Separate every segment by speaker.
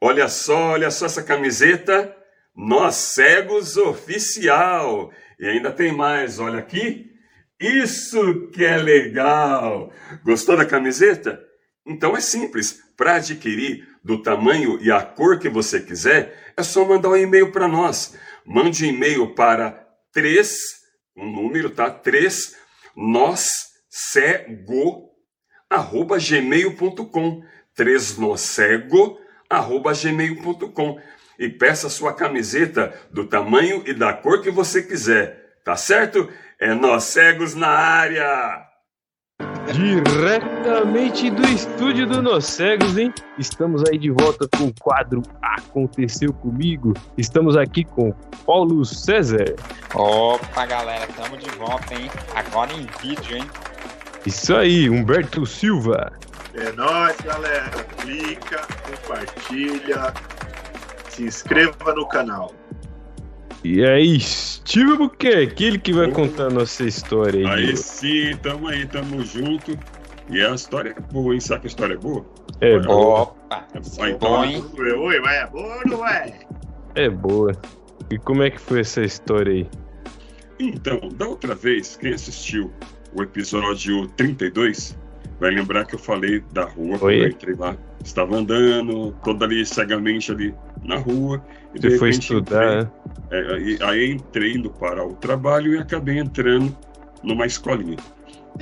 Speaker 1: Olha só, olha só essa camiseta. Nós Cegos Oficial. E ainda tem mais, olha aqui. Isso que é legal! Gostou da camiseta? Então é simples. Para adquirir do tamanho e a cor que você quiser, é só mandar um e-mail para nós. Mande um e-mail para 3, o um número tá? 3, nós cego, arroba gmail.com. 3 nós cego, arroba gmail.com. E peça sua camiseta do tamanho e da cor que você quiser. Tá certo? É nós cegos na área!
Speaker 2: Diretamente do estúdio do Nós Cegos, hein? Estamos aí de volta com o quadro Aconteceu Comigo. Estamos aqui com Paulo César.
Speaker 3: Opa, galera, estamos de volta, hein? Agora em vídeo, hein?
Speaker 2: Isso aí, Humberto Silva.
Speaker 4: É nóis, galera. Clica, compartilha, se inscreva no canal.
Speaker 2: E aí, Steve Buquerque, ele que vai contar a nossa história
Speaker 1: aí. Aí sim, tamo aí, tamo junto. E a história é boa, hein? Sabe que a história é boa?
Speaker 2: É boa.
Speaker 3: Opa, é bom, hein?
Speaker 4: Oi, vai, é boa ou não é?
Speaker 2: É boa. E como é que foi essa história aí?
Speaker 1: Então, da outra vez, quem assistiu o episódio 32 vai lembrar que eu falei da rua, quando eu entrei lá. Estava andando, todo ali cegamente ali na rua.
Speaker 2: E Você foi estudar?
Speaker 1: Entrei, é, aí, aí entrei indo para o trabalho e acabei entrando numa escolinha.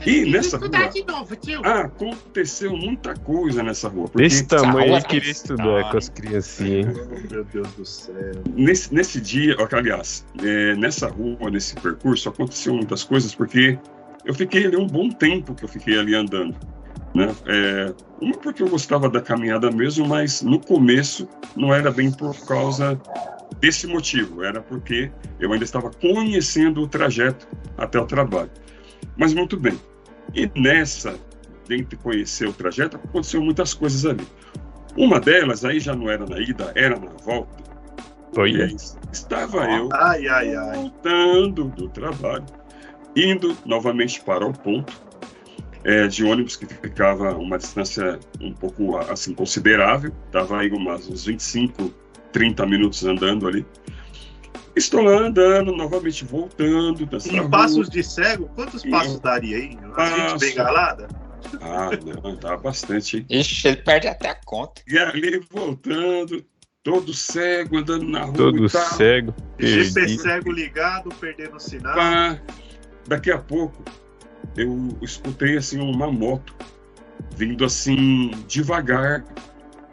Speaker 1: E nessa rua,
Speaker 4: novo,
Speaker 1: ah, aconteceu muita coisa nessa rua.
Speaker 2: Desse tamanho eu queria estudar com as criancinhas.
Speaker 4: Oh, meu Deus do céu.
Speaker 1: Nesse, nesse dia, aliás, é, nessa rua, nesse percurso, aconteceu muitas coisas porque eu fiquei ali um bom tempo que eu fiquei ali andando. Né? É, uma porque eu gostava da caminhada mesmo, mas no começo não era bem por causa desse motivo, era porque eu ainda estava conhecendo o trajeto até o trabalho. Mas muito bem. E nessa, dentro de conhecer o trajeto, aconteceu muitas coisas ali. Uma delas, aí já não era na ida, era na volta.
Speaker 2: Oi.
Speaker 1: Aí, estava eu
Speaker 4: ai, ai, ai.
Speaker 1: voltando do trabalho, indo novamente para o ponto é, de ônibus que ficava uma distância um pouco assim considerável, estava aí umas, uns 25, 30 minutos andando ali. Estou lá andando, novamente voltando.
Speaker 4: Em rua. passos de cego, quantos passos daria aí? Passo... bengalada?
Speaker 1: Ah, não, tá bastante.
Speaker 3: Ixi, ele perde até a conta.
Speaker 1: E ali voltando, todo cego, andando na rua.
Speaker 2: Todo cego.
Speaker 4: GP cego ligado, perdendo o sinal. Pá,
Speaker 1: daqui a pouco, eu escutei assim uma moto vindo assim devagar.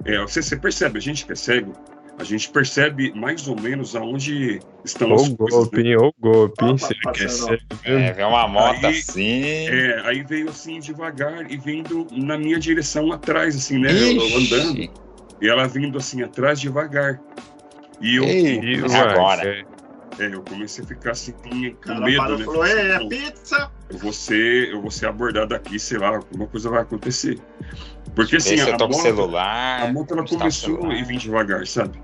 Speaker 1: É, você, você percebe, a gente é cego, a gente percebe mais ou menos aonde estão
Speaker 2: as golpe, né? O golpe, hein? Você
Speaker 3: quer ser. É, vem uma moto
Speaker 1: aí,
Speaker 3: assim.
Speaker 1: É, aí veio assim devagar e vindo na minha direção atrás, assim, né? Eu, eu andando. E ela vindo assim atrás devagar. E eu.
Speaker 3: Ei, eu agora. É,
Speaker 1: é, eu comecei a ficar assim com medo, né?
Speaker 4: Falou, é, é pizza!
Speaker 1: Eu vou, ser, eu vou ser abordado aqui, sei lá, alguma coisa vai acontecer. Porque assim,
Speaker 3: a,
Speaker 1: moto,
Speaker 3: celular,
Speaker 1: a moto ela começou e vim devagar, sabe?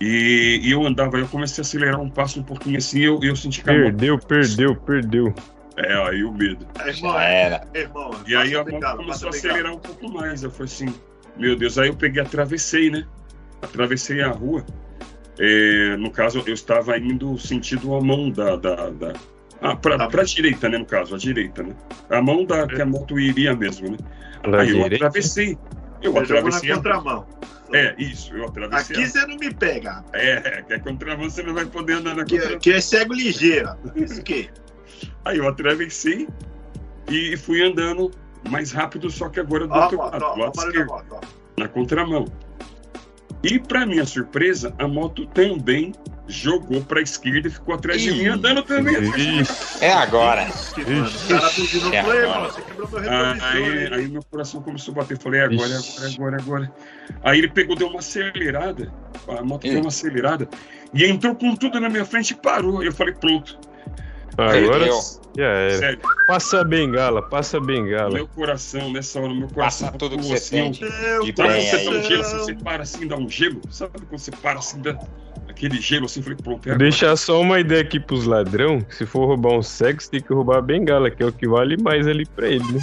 Speaker 1: E, e, eu andava, eu comecei a acelerar um passo um pouquinho assim, eu, eu senti que
Speaker 2: Perdeu, moto... perdeu, perdeu.
Speaker 1: É, aí o medo.
Speaker 4: Irmão, era. Irmão,
Speaker 1: e aí a moto começou a acelerar um pouco mais. Eu falei assim, meu Deus, aí eu peguei, atravessei, né? Atravessei a rua. É, no caso, eu estava indo sentido a mão da. da, da ah, para tá. a direita, né? No caso, a direita, né? A mão da que a moto iria mesmo, né? Aí
Speaker 2: direita?
Speaker 1: eu atravessei. Eu
Speaker 4: Você
Speaker 1: atravessei.
Speaker 4: na contramão.
Speaker 1: É, isso, eu atravessei.
Speaker 4: Aqui você não me pega.
Speaker 1: É, que é contramão você não vai poder andar na
Speaker 4: que,
Speaker 1: contramão.
Speaker 4: Que é cego ligeiro. Isso que?
Speaker 1: Aí eu atravessei e fui andando mais rápido, só que agora do outro lado, do lado esquerdo, na contramão. E, para minha surpresa, a moto também jogou para a esquerda e ficou atrás Ih, de mim, andando também.
Speaker 3: É agora.
Speaker 1: Aí, aí meu coração começou a bater. Falei, é agora, é agora, é agora, agora. Aí ele pegou, deu uma acelerada. A moto deu uma acelerada. E entrou com tudo na minha frente e parou. Eu falei, pronto.
Speaker 2: Agora já era. Sério. Passa a bengala, passa a bengala.
Speaker 1: Meu coração, nessa hora, meu coração.
Speaker 3: Passa tudo que você assim,
Speaker 1: tem. E quando você dá um gelo, assim, você para assim, dá um gelo. Sabe quando você para assim, dá aquele gelo assim, falei, pronto. É
Speaker 2: Deixar só uma ideia aqui pros ladrão: se for roubar um sexo, tem que roubar a bengala, que é o que vale mais ali pra ele, né?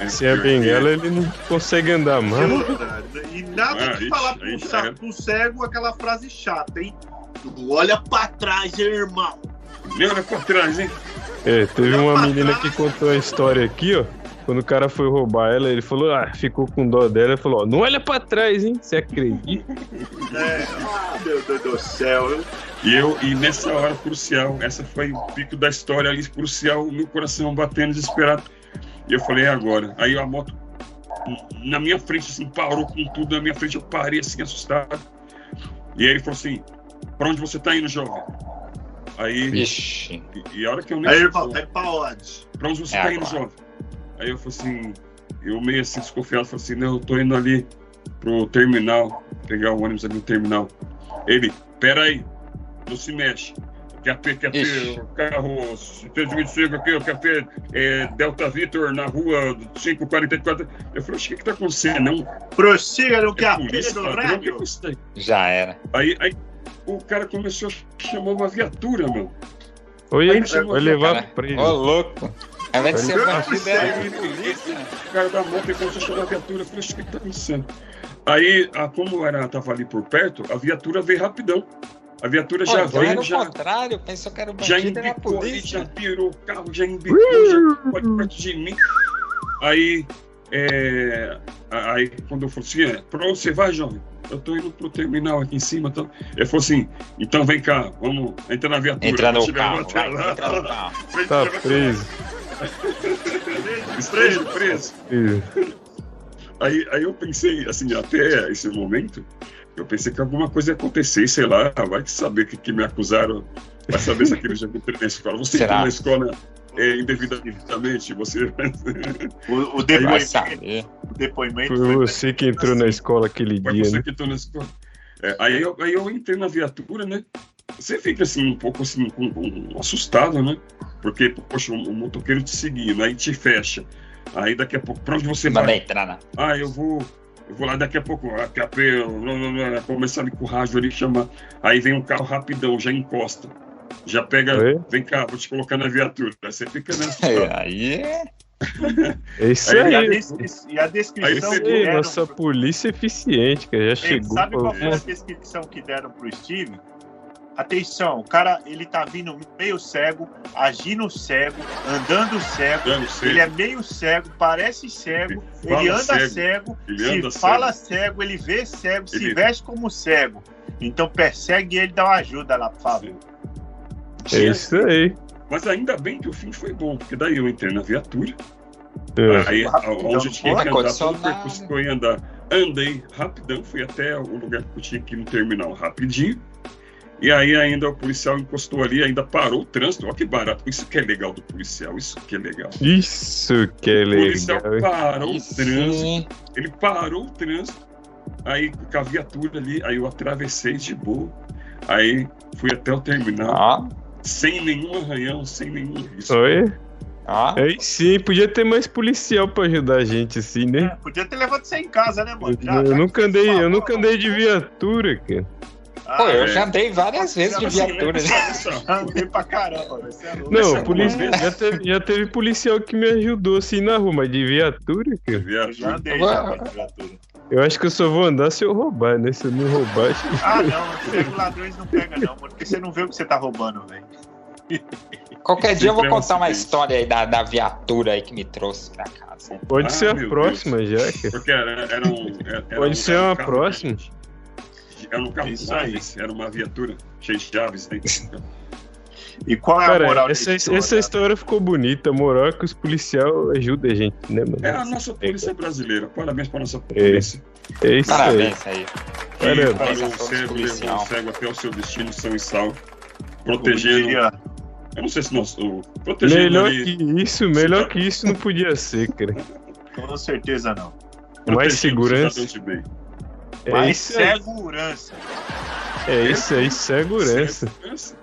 Speaker 2: É, Se é a bengala, ele não consegue andar mais.
Speaker 4: E nada
Speaker 1: Ah,
Speaker 4: de
Speaker 1: ixi,
Speaker 4: falar pro, pro cego aquela frase chata, hein? Olha pra trás, irmão.
Speaker 1: Olha pra trás, hein?
Speaker 2: É, teve uma menina que contou a história aqui, ó. Quando o cara foi roubar ela, ele falou, ah, ficou com dó dela, ele falou, ó, não olha pra trás, hein? Você acredita?
Speaker 4: É, ah, meu Deus do céu.
Speaker 1: E eu, e nessa hora crucial, essa foi o pico da história ali, crucial, meu coração batendo desesperado. E eu falei, é agora. Aí a moto na minha frente, assim, parou com tudo na minha frente, eu parei assim, assustado. E aí ele falou assim, pra onde você tá indo, jovem? Aí,
Speaker 3: Vixe.
Speaker 1: e, e a hora que eu nem
Speaker 4: aí,
Speaker 1: sei,
Speaker 4: irmão, é pra onde?
Speaker 1: pra onde você
Speaker 3: É
Speaker 1: tá indo, jovem? Aí eu falei assim, eu meio assim desconfiado, falei assim, não, eu tô indo ali pro terminal, pegar o ônibus ali no terminal. Ele, peraí, não se mexe. QP, QP,
Speaker 3: Ixi.
Speaker 1: o carro 125 aqui, o QP é, Delta Vitor na rua 544. Eu falei, oxe, o que que tá acontecendo? Não,
Speaker 4: Prossiga no que
Speaker 1: é
Speaker 4: a do
Speaker 1: que que é
Speaker 4: rádio.
Speaker 1: isso aí?
Speaker 3: Já era.
Speaker 1: Aí, aí o cara começou a chamar uma viatura, meu.
Speaker 2: Oi,
Speaker 1: chamou
Speaker 2: vai levar preso.
Speaker 3: Ô, louco. Ao invés de ser bandido, polícia.
Speaker 1: O cara da moto ele começou a chamar a viatura. Eu falei, o que que tá acontecendo? Aí, a, como era, tava ali por perto, a viatura veio rapidão. A viatura já
Speaker 3: Pô, era
Speaker 1: veio,
Speaker 3: o
Speaker 1: já,
Speaker 3: contrário. Pensou que era o
Speaker 1: já
Speaker 3: bandido, era a polícia.
Speaker 1: já virou o carro, já embicou, já pode perto de mim. Aí, é, aí quando eu falei assim, é, pra onde você vai, jovem? Eu tô indo pro terminal aqui em cima. Então. Ele falou assim, então vem cá, vamos entrar na viatura.
Speaker 3: Entra no carro, vai.
Speaker 1: lá.
Speaker 3: Entra no carro.
Speaker 2: Tá preso.
Speaker 1: Preso, preso.
Speaker 2: preso.
Speaker 1: Aí, aí eu pensei, assim, até esse momento, eu pensei que alguma coisa ia acontecer, sei lá, vai que saber que, que me acusaram, vai saber se aquele já entrei na escola. Você entrou na escola é, indevidamente, você.
Speaker 4: O, o
Speaker 3: Vai
Speaker 4: depoimento, o depoimento
Speaker 2: Foi você que entrou na escola aquele
Speaker 1: Foi
Speaker 2: dia,
Speaker 1: você
Speaker 2: né?
Speaker 1: que entrou na escola. É, aí, eu, aí eu entrei na viatura, né? Você fica assim, um pouco assim, com, com- assustado, né? Porque, poxa, o, motoqueiro te seguindo, aí te fecha. Aí daqui a pouco, pra onde você vai?
Speaker 3: entrar na.
Speaker 1: Ah, eu vou. Eu vou lá daqui a pouco, a blá, blá, blá, começar ali com o rádio ali, chamar. Aí vem um carro rapidão, já encosta. Já pega,
Speaker 2: Oi?
Speaker 1: vem cá, vou te colocar na viatura. Aí você fica nessa.
Speaker 3: É, aí é.
Speaker 2: É isso
Speaker 1: Aí,
Speaker 4: E a,
Speaker 2: aí.
Speaker 4: e a descrição
Speaker 1: Aí
Speaker 4: que deram.
Speaker 2: nossa polícia eficiente, que já
Speaker 4: Ei,
Speaker 2: chegou.
Speaker 4: sabe qual foi a descrição que deram pro Steve? Atenção, o cara ele tá vindo meio cego, agindo cego, andando cego.
Speaker 1: Dando certo.
Speaker 4: Ele é meio cego, parece cego,
Speaker 1: Ele
Speaker 4: ele anda
Speaker 1: cego,
Speaker 4: cego,
Speaker 1: ele
Speaker 4: se
Speaker 1: anda
Speaker 4: fala cego. ele vê cego, se
Speaker 1: Ele-
Speaker 4: veste como cego. Então persegue ele, dá uma ajuda lá, por favor.
Speaker 2: É isso aí.
Speaker 1: Mas ainda bem que o fim foi bom, porque daí eu entrei na viatura.
Speaker 2: É.
Speaker 1: Aí, onde eu tinha
Speaker 3: pô,
Speaker 1: que andar, todo o percurso que eu ia andar, andei rapidão, fui até o lugar que eu tinha que ir no terminal rapidinho. E aí ainda o policial encostou ali, ainda parou o trânsito. Olha que barato. Isso que é legal do policial, isso que é legal.
Speaker 2: Isso que é
Speaker 1: O policial
Speaker 2: legal.
Speaker 1: parou
Speaker 3: Aí
Speaker 1: o trânsito, ele parou o trânsito, aí com a viatura ali, aí eu atravessei de boa. Aí fui até o terminal,
Speaker 3: Ó,
Speaker 1: sem nenhum arranhão, sem nenhum risco.
Speaker 2: Oi?
Speaker 3: ó.
Speaker 2: Aí sim, podia ter mais policial pra ajudar a gente assim, né?
Speaker 4: É, podia ter levado você em casa, né, mano? Já-
Speaker 2: eu
Speaker 4: já
Speaker 2: nunca andei, eu nunca andei de viatura, cara.
Speaker 4: Ah,
Speaker 3: Pô, eu
Speaker 1: é.
Speaker 3: já andei várias vezes de viatura. né?
Speaker 4: Já andei pra caramba, velho, é louco.
Speaker 2: Não, polícia,
Speaker 1: algumas
Speaker 2: já, teve, já teve policial que me ajudou assim na rua, mas de viatura, cara.
Speaker 4: Eu já andei já pra viatura.
Speaker 2: Eu acho que eu só vou andar se eu roubar, né? Se eu não roubar, acho que-
Speaker 4: Ah, não, os ladrões não pegam, não, mano, porque você não vê o que você tá roubando, velho.
Speaker 3: Qualquer dia eu vou contar uma história aí da, da viatura aí que me trouxe pra casa.
Speaker 2: pode
Speaker 1: Ah,
Speaker 2: ser a próxima já, cara.
Speaker 1: Porque era, era um. Era,
Speaker 2: Pode
Speaker 1: um-
Speaker 2: ser
Speaker 1: era
Speaker 2: uma
Speaker 1: carro
Speaker 2: próxima.
Speaker 1: Era um carro
Speaker 4: Isso
Speaker 1: com
Speaker 4: aí.
Speaker 1: era uma viatura cheia de chaves dentro.
Speaker 4: E qual é a moral
Speaker 2: Cara,
Speaker 4: dessa
Speaker 2: essa, essa história ficou bonita. A moral é que os policiais ajudam a gente, né, mano?
Speaker 1: É a nossa polícia brasileira. Parabéns para nossa
Speaker 2: É.
Speaker 1: polícia.
Speaker 2: É isso aí.
Speaker 3: Parabéns aí.
Speaker 1: Que
Speaker 2: Parabéns.
Speaker 1: parou
Speaker 3: a
Speaker 1: o cego, levou o cego até o seu destino são e salvo. Protegendo. Eu não sei se nós. Protegendo
Speaker 2: Melhor
Speaker 1: ali.
Speaker 2: que isso, melhor que isso não podia ser, cara.
Speaker 4: Com certeza não.
Speaker 2: Mais
Speaker 1: protegendo
Speaker 2: segurança.
Speaker 1: cidadão de bem.
Speaker 2: É
Speaker 4: Mais
Speaker 2: isso aí.
Speaker 4: segurança.
Speaker 2: É isso aí, segurança.
Speaker 1: Segurança.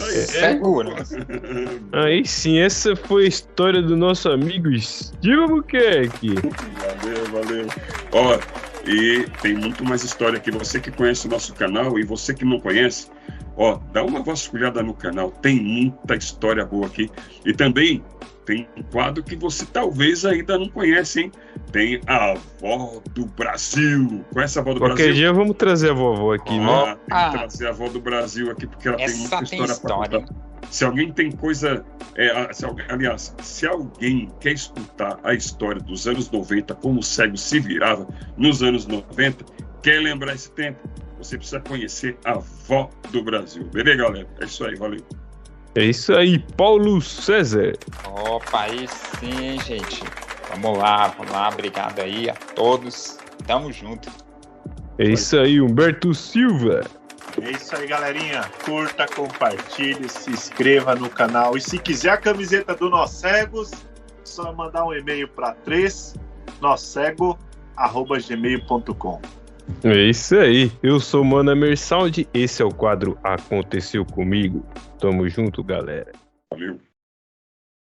Speaker 1: Isso
Speaker 2: É.
Speaker 1: aí.
Speaker 3: Segurança.
Speaker 2: Aí sim, essa foi a história do nosso amigo Steve Albuquerque.
Speaker 1: Valeu, valeu. Ó, e tem muito mais história aqui. Você que conhece o nosso canal e você que não conhece, ó, dá uma vasculhada no canal. Tem muita história boa aqui. E também tem um quadro que você talvez ainda não conhece, hein? tem a avó do Brasil. Conhece a avó do
Speaker 2: Qualquer
Speaker 1: Brasil?
Speaker 2: dia vamos trazer a vovó aqui, né?
Speaker 1: Ó, tem
Speaker 3: Ah.
Speaker 1: que trazer a avó do Brasil aqui, porque ela tem muita
Speaker 3: tem
Speaker 1: história,
Speaker 3: história.
Speaker 1: pra contar. Se alguém tem coisa. é, se alguém- aliás, se alguém quer escutar a história dos anos 90, como o cego se virava nos anos 90, quer lembrar esse tempo, você precisa conhecer a avó do Brasil. Beleza, galera? É isso aí, valeu.
Speaker 2: É isso aí, Paulo César.
Speaker 3: Opa, aí sim, gente. Vamos lá, vamos lá. Obrigado aí a todos. Tamo junto.
Speaker 2: É isso aí, Humberto Silva.
Speaker 4: É isso aí, galerinha. Curta, compartilhe, se inscreva no canal. E se quiser a camiseta do Nós Cegos, só mandar um e-mail para 3 nossego@gmail.com.
Speaker 2: É isso aí. Eu sou Mano Emersound. Esse é o quadro Aconteceu Comigo. Tamo junto, galera.
Speaker 1: Valeu.